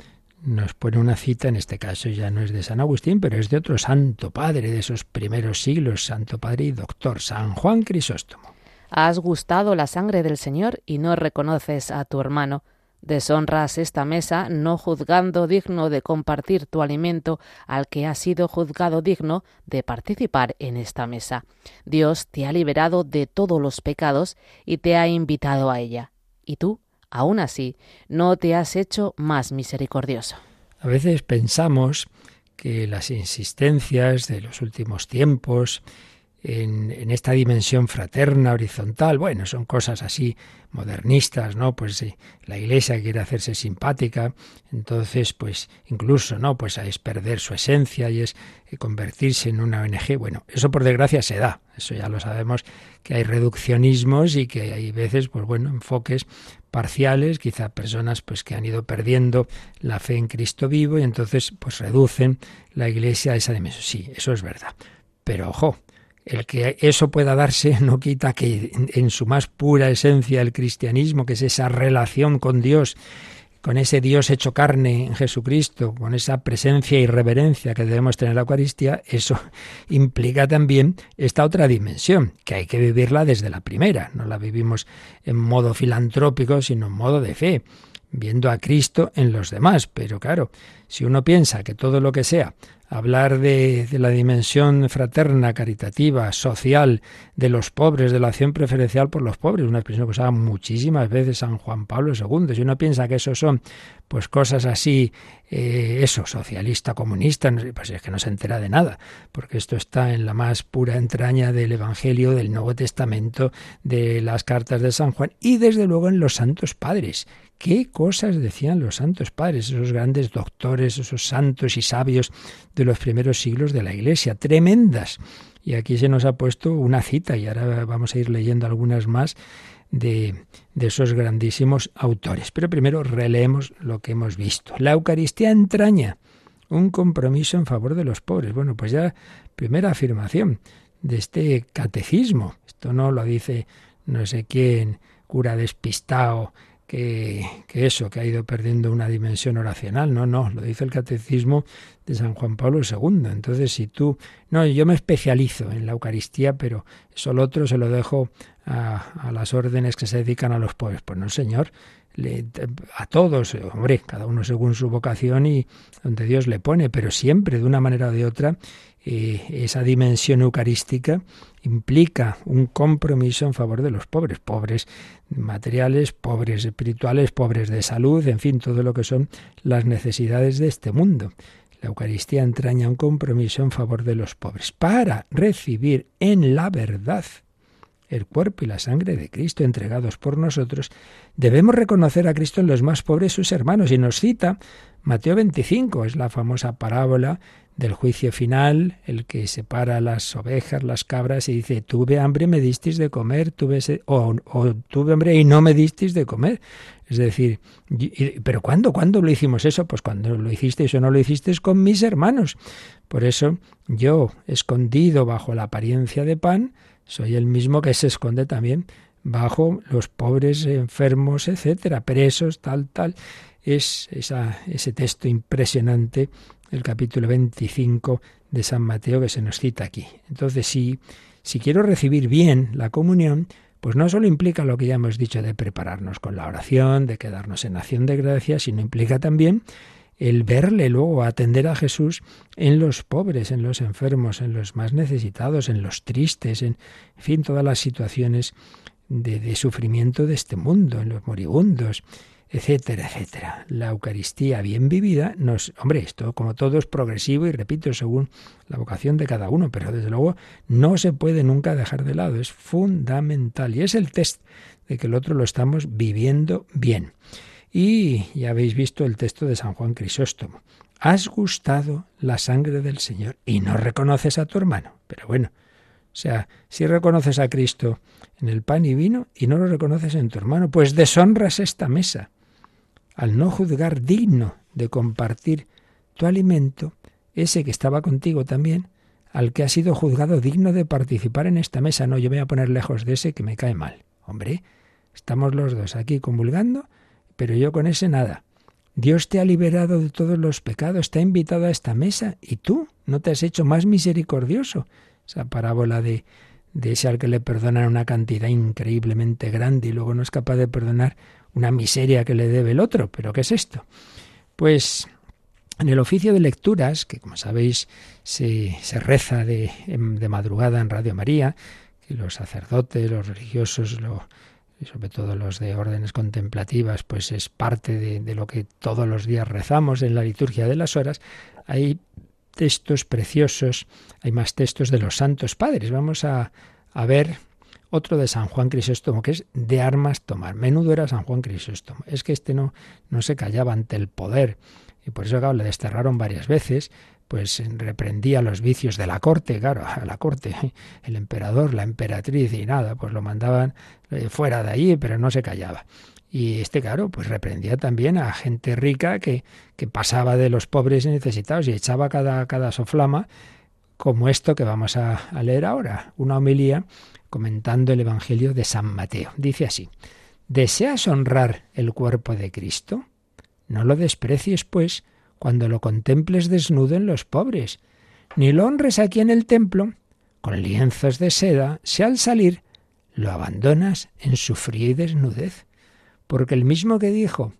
nos pone una cita, en este caso ya no es de San Agustín, pero es de otro santo padre de esos primeros siglos, santo padre y doctor, San Juan Crisóstomo. Has gustado la sangre del Señor y no reconoces a tu hermano Deshonras esta mesa, no juzgando digno de compartir tu alimento al que ha sido juzgado digno de participar en esta mesa. Dios te ha liberado de todos los pecados y te ha invitado a ella. Y tú, aún así, no te has hecho más misericordioso. A veces pensamos que las insistencias de los últimos tiempos en, esta dimensión fraterna, horizontal. Bueno, son cosas así modernistas, ¿no? Pues sí, la Iglesia quiere hacerse simpática, entonces, pues incluso, ¿no? Pues es perder su esencia y es eh, convertirse en una ONG. Bueno, eso por desgracia se da, eso ya lo sabemos, que hay reduccionismos y que hay veces, pues bueno, enfoques parciales, quizá personas pues que han ido perdiendo la fe en Cristo vivo y entonces pues reducen la Iglesia a esa dimensión. Sí, eso es verdad. Pero ojo, el que eso pueda darse no quita que en su más pura esencia el cristianismo, que es esa relación con Dios, con ese Dios hecho carne en Jesucristo, con esa presencia y reverencia que debemos tener en la Eucaristía, eso implica también esta otra dimensión, que hay que vivirla desde la primera. No la vivimos en modo filantrópico, sino en modo de fe, viendo a Cristo en los demás. Pero claro, si uno piensa que todo lo que sea hablar de, la dimensión fraterna, caritativa, social, de los pobres, de la acción preferencial por los pobres, una expresión que usaba muchísimas veces San Juan Pablo II. Si uno piensa que eso son pues cosas así, eh, eso, socialista, comunista, pues es que no se entera de nada, porque esto está en la más pura entraña del Evangelio, del Nuevo Testamento, de las cartas de San Juan y desde luego en los santos padres. ¿Qué cosas decían los santos padres, esos grandes doctores, esos santos y sabios de los primeros siglos de la Iglesia? Tremendas. Y aquí se nos ha puesto una cita y ahora vamos a ir leyendo algunas más de, de, esos grandísimos autores. Pero primero releemos lo que hemos visto. La Eucaristía entraña un compromiso en favor de los pobres. Bueno, pues ya primera afirmación de este catecismo. Esto no lo dice no sé quién, cura despistado que, eso, que ha ido perdiendo una dimensión oracional. No, no, lo dice el catecismo de San Juan Pablo II. Entonces, si tú, no, yo me especializo en la Eucaristía, pero eso lo otro se lo dejo a, las órdenes que se dedican a los pobres. Pues no, Señor, le, a todos, hombre, cada uno según su vocación y donde Dios le pone, pero siempre de una manera o de otra eh, esa dimensión eucarística implica un compromiso en favor de los pobres, pobres materiales, pobres espirituales, pobres de salud, en fin, todo lo que son las necesidades de este mundo. La Eucaristía entraña un compromiso en favor de los pobres para recibir en la verdad el cuerpo y la sangre de Cristo entregados por nosotros, debemos reconocer a Cristo en los más pobres sus hermanos. Y nos cita Mateo 25, es la famosa parábola del juicio final, el que separa las ovejas, las cabras, y dice, tuve hambre, me disteis de comer, tuve o, tuve hambre y no me disteis de comer. Es decir, pero ¿cuándo? ¿Cuándo lo hicimos eso? Pues cuando lo hicisteis o no lo hicisteis con mis hermanos. Por eso yo, escondido bajo la apariencia de pan, soy el mismo que se esconde también bajo los pobres, enfermos, etcétera, presos, tal, tal. Es esa, ese texto impresionante, el capítulo 25 de San Mateo que se nos cita aquí. Entonces, si, si quiero recibir bien la comunión, pues no solo implica lo que ya hemos dicho de prepararnos con la oración, de quedarnos en acción de gracia, sino implica también el verle luego, atender a Jesús en los pobres, en los enfermos, en los más necesitados, en los tristes, en, fin, todas las situaciones de, de sufrimiento de este mundo, en los moribundos, etcétera, etcétera. La Eucaristía bien vivida nos, hombre, esto como todo es progresivo y repito, según la vocación de cada uno, pero desde luego no se puede nunca dejar de lado, es fundamental y es el test de que el otro lo estamos viviendo bien. Y ya habéis visto el texto de San Juan Crisóstomo. Has gustado la sangre del Señor y no reconoces a tu hermano. Pero bueno, o sea, si reconoces a Cristo en el pan y vino y no lo reconoces en tu hermano, pues deshonras esta mesa. Al no juzgar digno de compartir tu alimento, ese que estaba contigo también, al que ha sido juzgado digno de participar en esta mesa. No, yo me voy a poner lejos de ese que me cae mal. Hombre, estamos los dos aquí convulgando pero yo con ese nada. Dios te ha liberado de todos los pecados, te ha invitado a esta mesa y tú no te has hecho más misericordioso. Esa parábola de, de ese al que le perdonan una cantidad increíblemente grande y luego no es capaz de perdonar una miseria que le debe el otro. ¿Pero qué es esto? Pues en el oficio de lecturas, que como sabéis se, se reza de, de madrugada en Radio María, que los sacerdotes, los religiosos lo, sobre todo los de órdenes contemplativas, pues es parte de, lo que todos los días rezamos en la liturgia de las horas, hay textos preciosos, hay más textos de los santos padres. Vamos a, a ver otro de San Juan Crisóstomo, que es de armas tomar. Menudo era San Juan Crisóstomo. Es que este no, no se callaba ante el poder. Y por eso le desterraron varias veces pues reprendía los vicios de la corte, claro, a la corte, el emperador, la emperatriz y nada, pues lo mandaban eh, fuera de allí, pero no se callaba. Y este, claro, pues reprendía también a gente rica que, que pasaba de los pobres y necesitados y echaba cada, cada soflama, como esto que vamos a, a leer ahora, una homilía comentando el Evangelio de San Mateo. Dice así, ¿deseas honrar el cuerpo de Cristo? No lo desprecies, pues, cuando lo contemples desnudo en los pobres, ni lo honres aquí en el templo con lienzos de seda, si al salir lo abandonas en su fría y desnudez. Porque el mismo que dijo,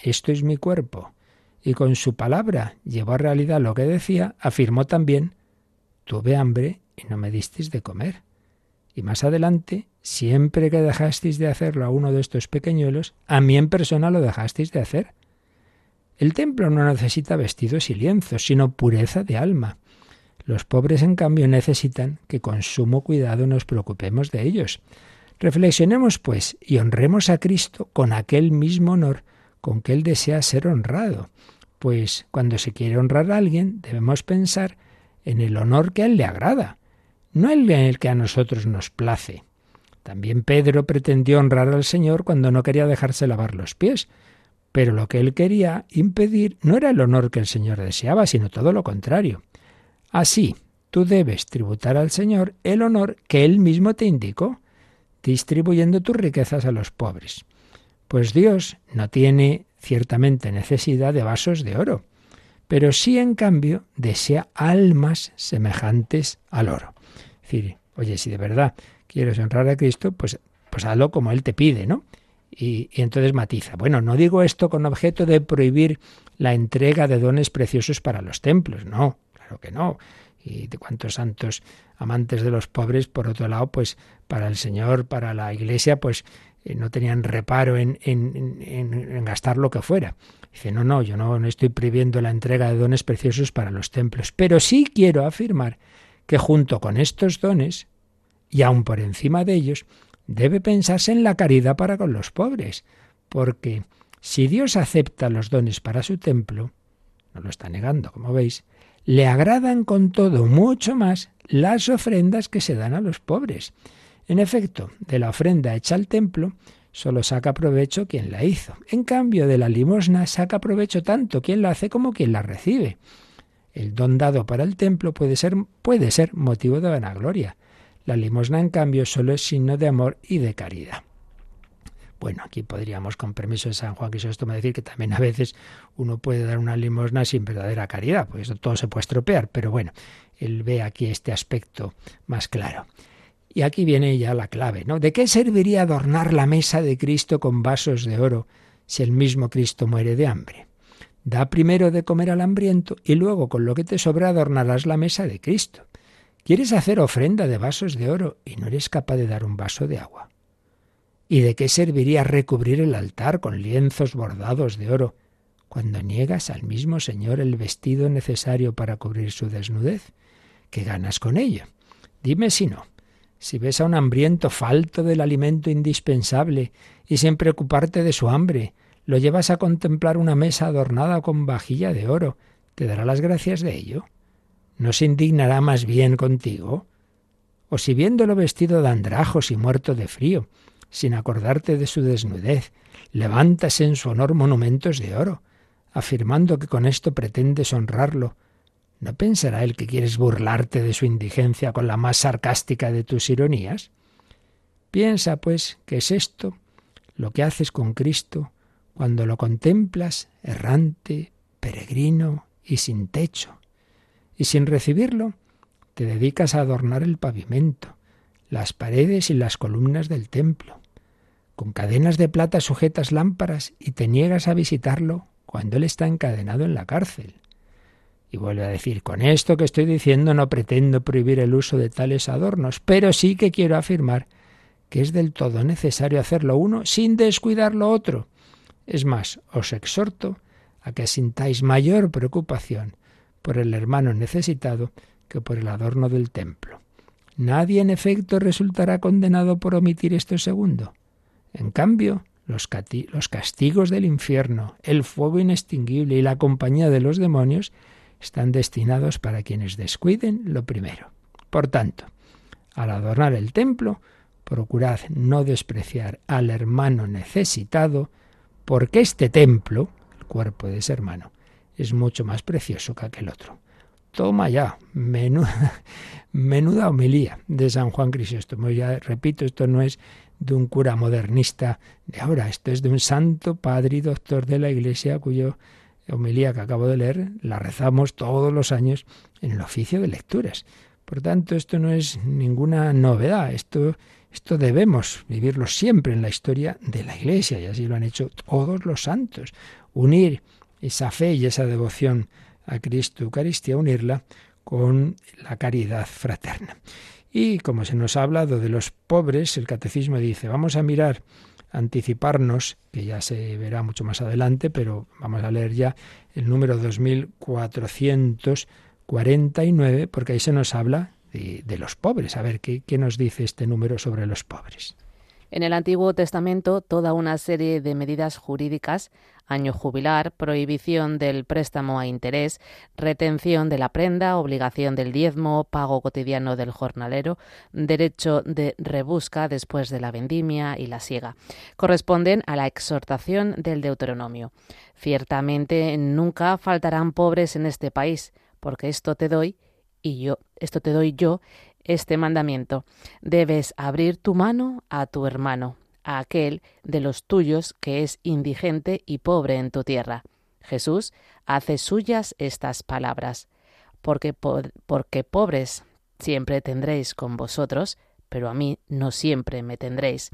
esto es mi cuerpo, y con su palabra llevó a realidad lo que decía, afirmó también, tuve hambre y no me disteis de comer. Y más adelante, siempre que dejasteis de hacerlo a uno de estos pequeñuelos, a mí en persona lo dejasteis de hacer. El templo no necesita vestidos y lienzos, sino pureza de alma. Los pobres, en cambio, necesitan que con sumo cuidado nos preocupemos de ellos. Reflexionemos, pues, y honremos a Cristo con aquel mismo honor con que Él desea ser honrado. Pues cuando se quiere honrar a alguien, debemos pensar en el honor que a Él le agrada, no en el que a nosotros nos place. También Pedro pretendió honrar al Señor cuando no quería dejarse lavar los pies, pero lo que él quería impedir no era el honor que el Señor deseaba, sino todo lo contrario. Así, tú debes tributar al Señor el honor que Él mismo te indicó, distribuyendo tus riquezas a los pobres. Pues Dios no tiene ciertamente necesidad de vasos de oro, pero sí en cambio desea almas semejantes al oro. Es decir, oye, si de verdad quieres honrar a Cristo, pues, pues hazlo como Él te pide, ¿no? Y, entonces matiza. Bueno, no digo esto con objeto de prohibir la entrega de dones preciosos para los templos, no, claro que no. Y de cuántos santos amantes de los pobres, por otro lado, pues para el Señor, para la Iglesia, pues eh, no tenían reparo en, gastar lo que fuera. Dice, no, no, yo no, no estoy prohibiendo la entrega de dones preciosos para los templos, pero sí quiero afirmar que junto con estos dones, y aun por encima de ellos, debe pensarse en la caridad para con los pobres, porque si Dios acepta los dones para su templo, no lo está negando, como veis, le agradan con todo mucho más las ofrendas que se dan a los pobres. En efecto, de la ofrenda hecha al templo, solo saca provecho quien la hizo. En cambio, de la limosna saca provecho tanto quien la hace como quien la recibe. El don dado para el templo puede ser, puede ser motivo de vanagloria, la limosna, en cambio, solo es signo de amor y de caridad. Bueno, aquí podríamos, con permiso de San Juan Crisóstomo, decir que también a veces uno puede dar una limosna sin verdadera caridad, pues todo se puede estropear, pero bueno, él ve aquí este aspecto más claro. Y aquí viene ya la clave, ¿no? ¿De qué serviría adornar la mesa de Cristo con vasos de oro si el mismo Cristo muere de hambre? Da primero de comer al hambriento y luego con lo que te sobra adornarás la mesa de Cristo. Quieres hacer ofrenda de vasos de oro y no eres capaz de dar un vaso de agua. ¿Y de qué serviría recubrir el altar con lienzos bordados de oro cuando niegas al mismo Señor el vestido necesario para cubrir su desnudez? ¿Qué ganas con ello? Dime si no. Si ves a un hambriento falto del alimento indispensable y sin preocuparte de su hambre, lo llevas a contemplar una mesa adornada con vajilla de oro, ¿te dará las gracias de ello? ¿No se indignará más bien contigo? O si viéndolo vestido de andrajos y muerto de frío, sin acordarte de su desnudez, levantas en su honor monumentos de oro, afirmando que con esto pretendes honrarlo, ¿No pensará él que quieres burlarte de su indigencia con la más sarcástica de tus ironías? Piensa, pues, que es esto lo que haces con Cristo cuando lo contemplas errante, peregrino y sin techo. Y sin recibirlo, te dedicas a adornar el pavimento, las paredes y las columnas del templo. Con cadenas de plata sujetas lámparas y te niegas a visitarlo cuando él está encadenado en la cárcel. Y vuelve a decir, con esto que estoy diciendo no pretendo prohibir el uso de tales adornos, pero sí que quiero afirmar que es del todo necesario hacer lo uno sin descuidar lo otro. Es más, os exhorto a que sintáis mayor preocupación por el hermano necesitado que por el adorno del templo. Nadie en efecto resultará condenado por omitir esto segundo. En cambio, los, los castigos del infierno, el fuego inextinguible y la compañía de los demonios están destinados para quienes descuiden lo primero. Por tanto, al adornar el templo, procurad no despreciar al hermano necesitado, porque este templo, el cuerpo de ese hermano, es mucho más precioso que aquel otro. Toma ya, menuda, menuda homilía de San Juan Crisóstomo. Ya repito, esto no es de un cura modernista de ahora, esto es de un santo padre y doctor de la Iglesia cuyo homilía que acabo de leer la rezamos todos los años en el oficio de lecturas. Por tanto, esto no es ninguna novedad, esto, esto debemos vivirlo siempre en la historia de la Iglesia, y así lo han hecho todos los santos. Unir esa fe y esa devoción a Cristo Eucaristía, unirla con la caridad fraterna. Y como se nos ha hablado de los pobres, el catecismo dice, vamos a mirar anticiparnos, que ya se verá mucho más adelante, pero vamos a leer ya el número 2449, porque ahí se nos habla de, los pobres. A ver, ¿qué, ¿qué nos dice este número sobre los pobres? En el Antiguo Testamento, toda una serie de medidas jurídicas, año jubilar, prohibición del préstamo a interés, retención de la prenda, obligación del diezmo, pago cotidiano del jornalero, derecho de rebusca después de la vendimia y la siega, corresponden a la exhortación del Deuteronomio. Ciertamente nunca faltarán pobres en este país, porque esto te doy y yo, esto te doy yo este mandamiento. Debes abrir tu mano a tu hermano, a aquel de los tuyos que es indigente y pobre en tu tierra. Jesús hace suyas estas palabras, porque, porque pobres siempre tendréis con vosotros, pero a mí no siempre me tendréis.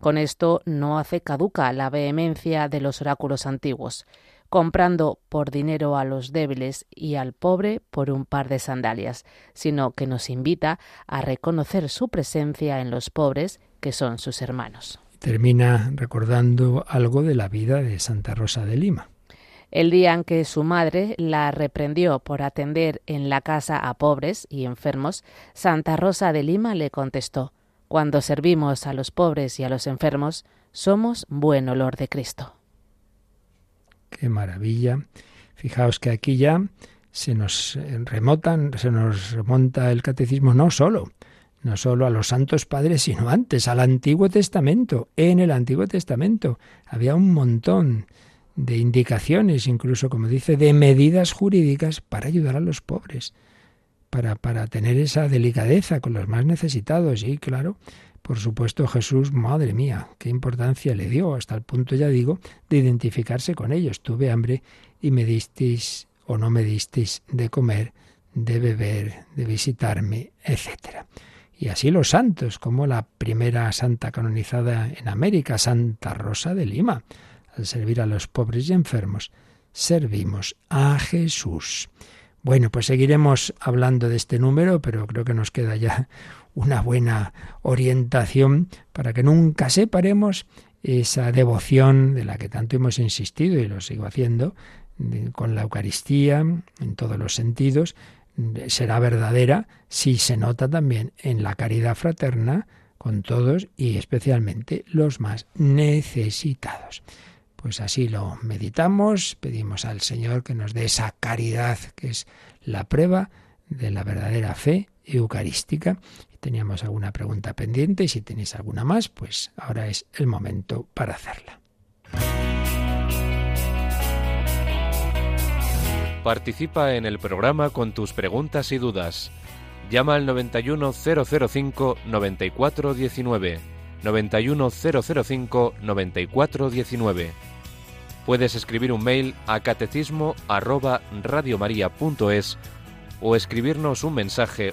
Con esto no hace caduca la vehemencia de los oráculos antiguos comprando por dinero a los débiles y al pobre por un par de sandalias, sino que nos invita a reconocer su presencia en los pobres, que son sus hermanos. Termina recordando algo de la vida de Santa Rosa de Lima. El día en que su madre la reprendió por atender en la casa a pobres y enfermos, Santa Rosa de Lima le contestó Cuando servimos a los pobres y a los enfermos, somos buen olor de Cristo. Qué maravilla. Fijaos que aquí ya se nos remotan, se nos remonta el catecismo no solo, no solo a los santos padres, sino antes, al Antiguo Testamento. En el Antiguo Testamento había un montón de indicaciones, incluso como dice, de medidas jurídicas para ayudar a los pobres, para, para tener esa delicadeza con los más necesitados, y claro, por supuesto Jesús, madre mía, qué importancia le dio, hasta el punto, ya digo, de identificarse con ellos. Tuve hambre y me disteis o no me disteis de comer, de beber, de visitarme, etc. Y así los santos, como la primera santa canonizada en América, Santa Rosa de Lima, al servir a los pobres y enfermos, servimos a Jesús. Bueno, pues seguiremos hablando de este número, pero creo que nos queda ya una buena orientación para que nunca separemos esa devoción de la que tanto hemos insistido y lo sigo haciendo con la Eucaristía en todos los sentidos, será verdadera si se nota también en la caridad fraterna con todos y especialmente los más necesitados. Pues así lo meditamos, pedimos al Señor que nos dé esa caridad que es la prueba de la verdadera fe eucarística. Teníamos alguna pregunta pendiente y si tenéis alguna más, pues ahora es el momento para hacerla. Participa en el programa con tus preguntas y dudas. Llama al 91005 9419. 91005 9419 Puedes escribir un mail a catecismo arroba o escribirnos un mensaje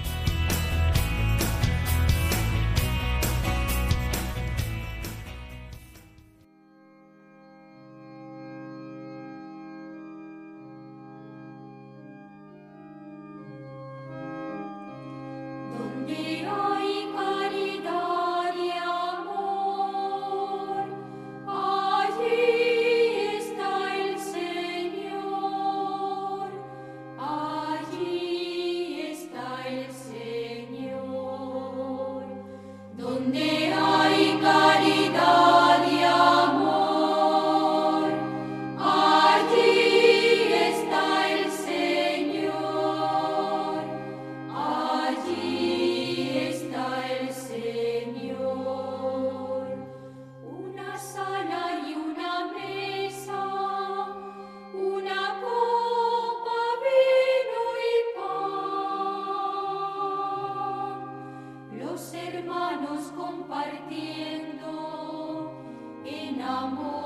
compartiendo en amor.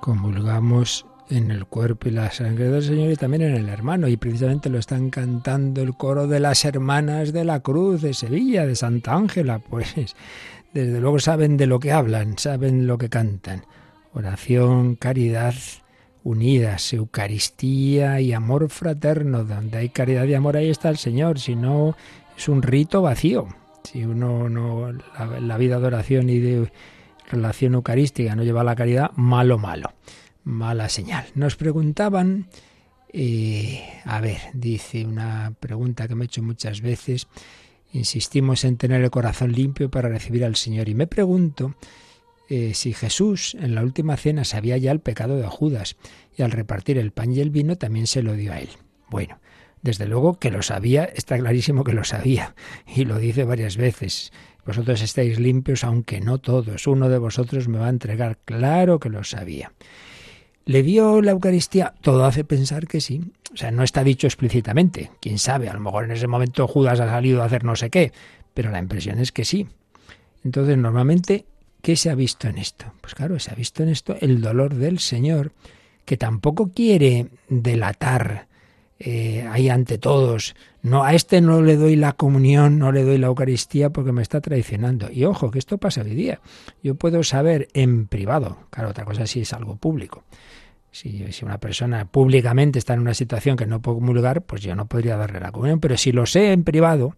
Comulgamos en el cuerpo y la sangre del Señor y también en el hermano. Y precisamente lo están cantando el coro de las hermanas de la Cruz de Sevilla, de Santa Ángela. Pues desde luego saben de lo que hablan, saben lo que cantan. Oración, caridad unidas, Eucaristía y amor fraterno. Donde hay caridad y amor, ahí está el Señor. Si no, es un rito vacío. Si uno no, la, la vida de oración y de relación eucarística no lleva a la caridad, malo, malo. mala señal. Nos preguntaban, eh, a ver, dice una pregunta que me he hecho muchas veces, insistimos en tener el corazón limpio para recibir al Señor y me pregunto eh, si Jesús en la última cena sabía ya el pecado de Judas y al repartir el pan y el vino también se lo dio a él. Bueno, desde luego que lo sabía, está clarísimo que lo sabía y lo dice varias veces. Vosotros estáis limpios, aunque no todos. Uno de vosotros me va a entregar. Claro que lo sabía. ¿Le dio la Eucaristía? Todo hace pensar que sí. O sea, no está dicho explícitamente. Quién sabe, a lo mejor en ese momento Judas ha salido a hacer no sé qué. Pero la impresión es que sí. Entonces, normalmente ¿Qué se ha visto en esto? Pues claro, se ha visto en esto el dolor del Señor, que tampoco quiere delatar eh, ahí ante todos. No, a este no le doy la comunión, no le doy la Eucaristía porque me está traicionando. Y ojo, que esto pasa hoy día. Yo puedo saber en privado, claro, otra cosa si es algo público. Si, una persona públicamente está en una situación que no puedo comulgar, pues yo no podría darle la comunión. Pero si lo sé en privado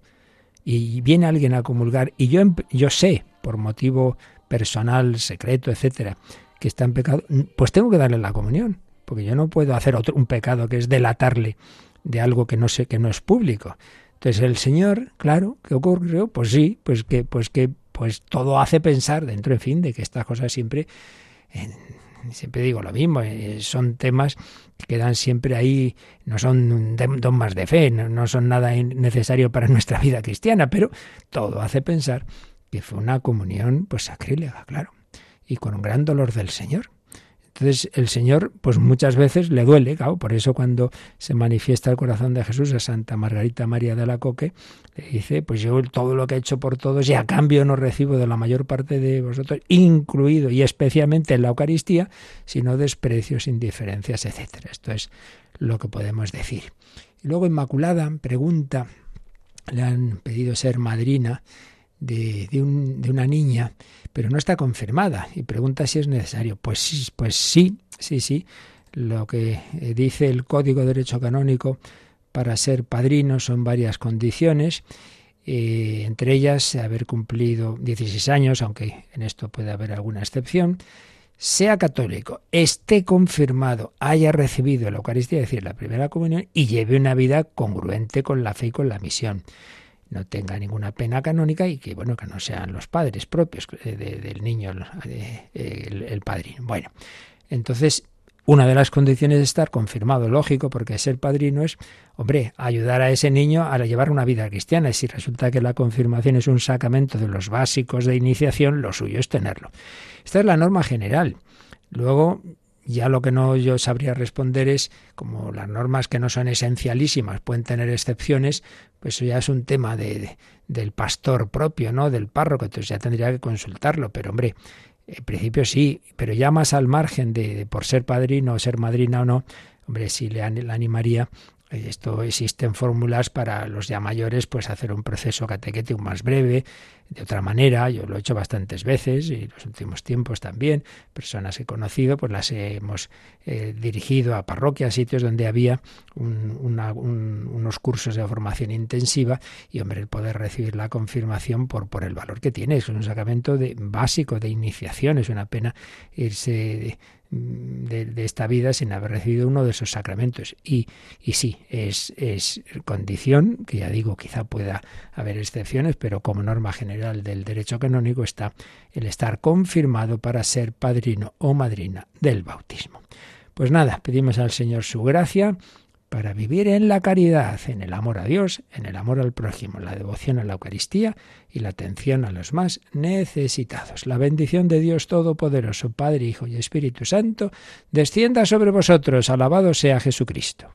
y viene alguien a comulgar y yo, yo sé, por motivo personal, secreto, etcétera, que está en pecado, pues tengo que darle la comunión, porque yo no puedo hacer otro un pecado que es delatarle de algo que no sé que no es público. Entonces el Señor, claro, ¿qué ocurrió? Pues sí, pues que pues que pues todo hace pensar dentro, en fin, de que estas cosas siempre siempre digo lo mismo, eh, son temas que quedan siempre ahí, no son dogmas de fe, no son nada necesario para nuestra vida cristiana, pero todo hace pensar que fue una comunión pues sacrílega, claro, y con un gran dolor del Señor. Entonces el Señor, pues muchas veces le duele, claro, por eso cuando se manifiesta el corazón de Jesús a Santa Margarita María de la Coque, le dice, pues yo todo lo que he hecho por todos y a cambio no recibo de la mayor parte de vosotros, incluido y especialmente en la Eucaristía, sino desprecios, indiferencias, etc. Esto es lo que podemos decir. Y luego Inmaculada pregunta, le han pedido ser madrina de, de, una niña, pero no está confirmada y pregunta si es necesario. Pues sí, pues sí, sí, sí. Lo que eh, dice el Código de Derecho Canónico para ser padrino son varias condiciones, eh, entre ellas haber cumplido 16 años, aunque en esto puede haber alguna excepción, sea católico, esté confirmado, haya recibido la Eucaristía, es decir, la primera comunión, y lleve una vida congruente con la fe y con la misión no tenga ninguna pena canónica y que bueno que no sean los padres propios del niño el, el, padrino. Bueno, entonces una de las condiciones de estar confirmado, lógico, porque ser padrino es, hombre, ayudar a ese niño a llevar una vida cristiana. Y si resulta que la confirmación es un sacramento de los básicos de iniciación, lo suyo es tenerlo. Esta es la norma general. Luego, ya lo que no yo sabría responder es, como las normas que no son esencialísimas pueden tener excepciones, pues eso ya es un tema de, del pastor propio, ¿no? Del párroco, entonces ya tendría que consultarlo, pero hombre, en principio sí, pero ya más al margen de, por ser padrino o ser madrina o no, hombre, sí le, le animaría esto existen fórmulas para los ya mayores, pues hacer un proceso catequético más breve, de otra manera. Yo lo he hecho bastantes veces y los últimos tiempos también. Personas que he conocido, pues las hemos eh, dirigido a parroquias, sitios donde había unos cursos de formación intensiva y, hombre, el poder recibir la confirmación por, por el valor que tiene. Es un sacramento de, básico de iniciación. Es una pena irse de, esta vida sin haber recibido uno de esos sacramentos. Y, y sí, es, es condición, que ya digo, quizá pueda haber excepciones, pero como norma general del derecho canónico está el estar confirmado para ser padrino o madrina del bautismo. Pues nada, pedimos al Señor su gracia para vivir en la caridad, en el amor a Dios, en el amor al prójimo, la devoción a la Eucaristía y la atención a los más necesitados. La bendición de Dios Todopoderoso, Padre, Hijo y Espíritu Santo, descienda sobre vosotros. Alabado sea Jesucristo.